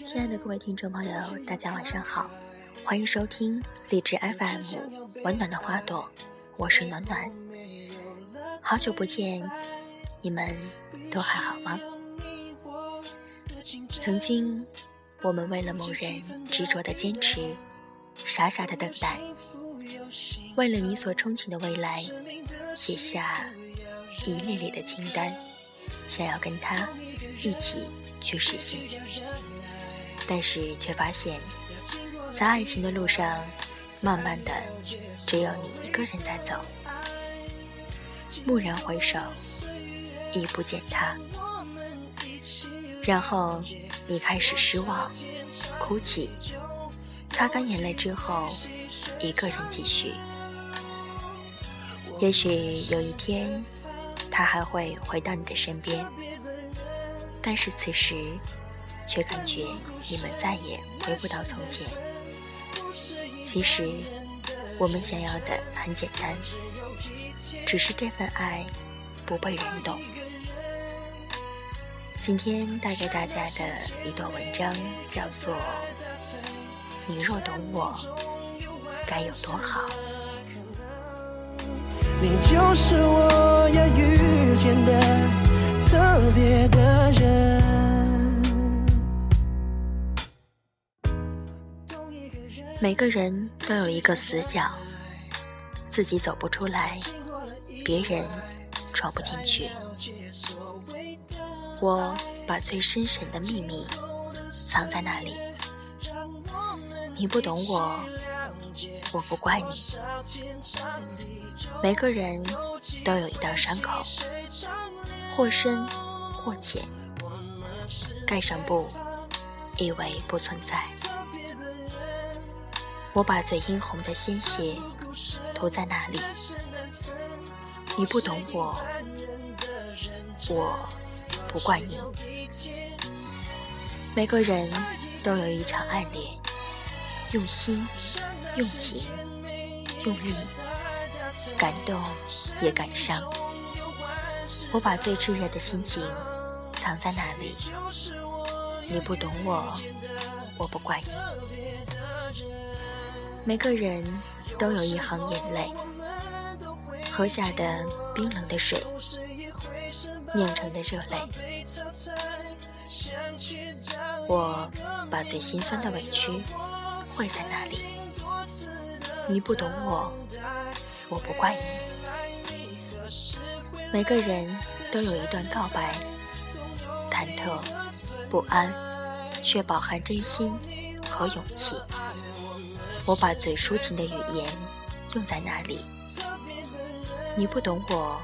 亲爱的各位听众朋友，大家晚上好，欢迎收听荔枝 FM《温暖的花朵》，我是暖暖。好久不见，你们都还好吗？曾经，我们为了某人执着的坚持，傻傻的等待，为了你所憧憬的未来，写下一列列的清单，想要跟他一起去实现。但是却发现，在爱情的路上，慢慢的，只有你一个人在走。蓦然回首，已不见他。然后你开始失望，哭泣，擦干眼泪之后，一个人继续。也许有一天，他还会回到你的身边，但是此时，却感觉你们再也回不到从前。其实，我们想要的很简单。只是这份爱不被人懂。今天带给大家的一段文章叫做《你若懂我，该有多好》。你就是我见的特别的人。每个人都有一个死角，自己走不出来。别人闯不进去，我把最深沉的秘密藏在那里。你不懂我，我不怪你。每个人都有一道伤口，或深或浅，盖上布，以为不存在。我把最殷红的鲜血涂在那里。你不懂我，我不怪你。每个人都有一场暗恋，用心、用情、用力，感动也感伤。我把最炽热的心情藏在那里。你不懂我，我不怪你。每个人都有一行眼泪。喝下的冰冷的水，酿成的热泪。我把最心酸的委屈汇在那里。你不懂我，我不怪你。每个人都有一段告白，忐忑不安，却饱含真心和勇气。我把最抒情的语言用在那里。你不懂我，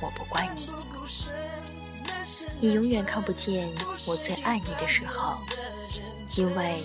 我不怪你。你永远看不见我最爱你的时候，因为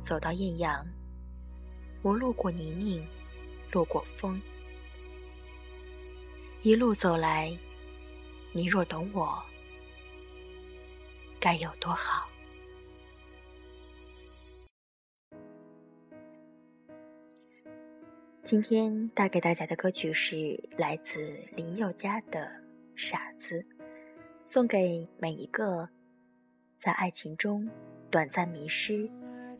走到艳阳，我路过泥泞，路过风，一路走来，你若懂我，该有多好。今天带给大家的歌曲是来自林宥嘉的《傻子》，送给每一个在爱情中短暂迷失、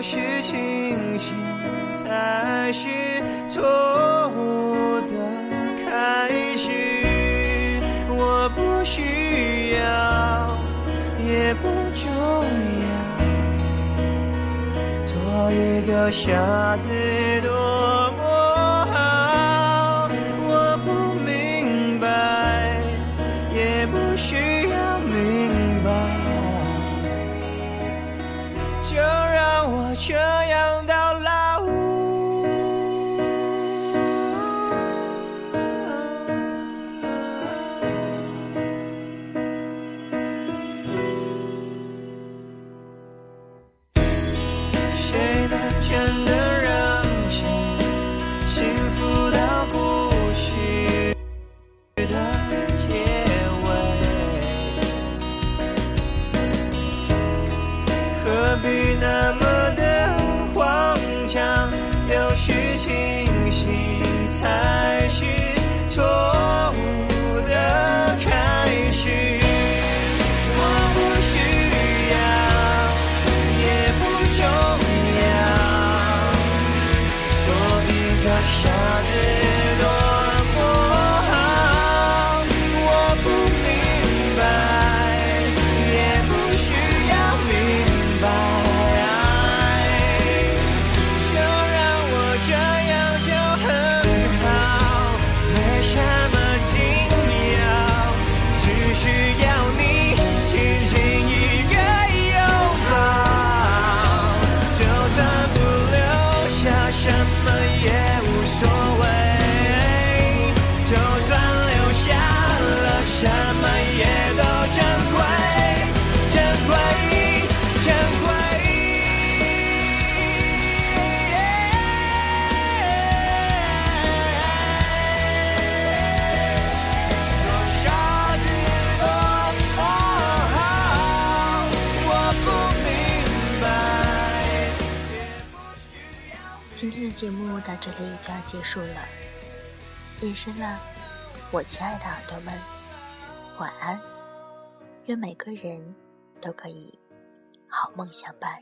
需清醒才。才是错误的开始。我不需要，也不重要，做一个傻子多这样到老。谁能真的让心幸福到故事的结尾？何必那么傻子多么好我不明白也不需要明白就让我这样就很好没什么紧要只需要你轻轻一个拥抱就算不留下什么也所谓，就算留下了什么也今天的节目到这里就要结束了，夜深了，我亲爱的耳朵们，晚安，愿每个人都可以好梦相伴。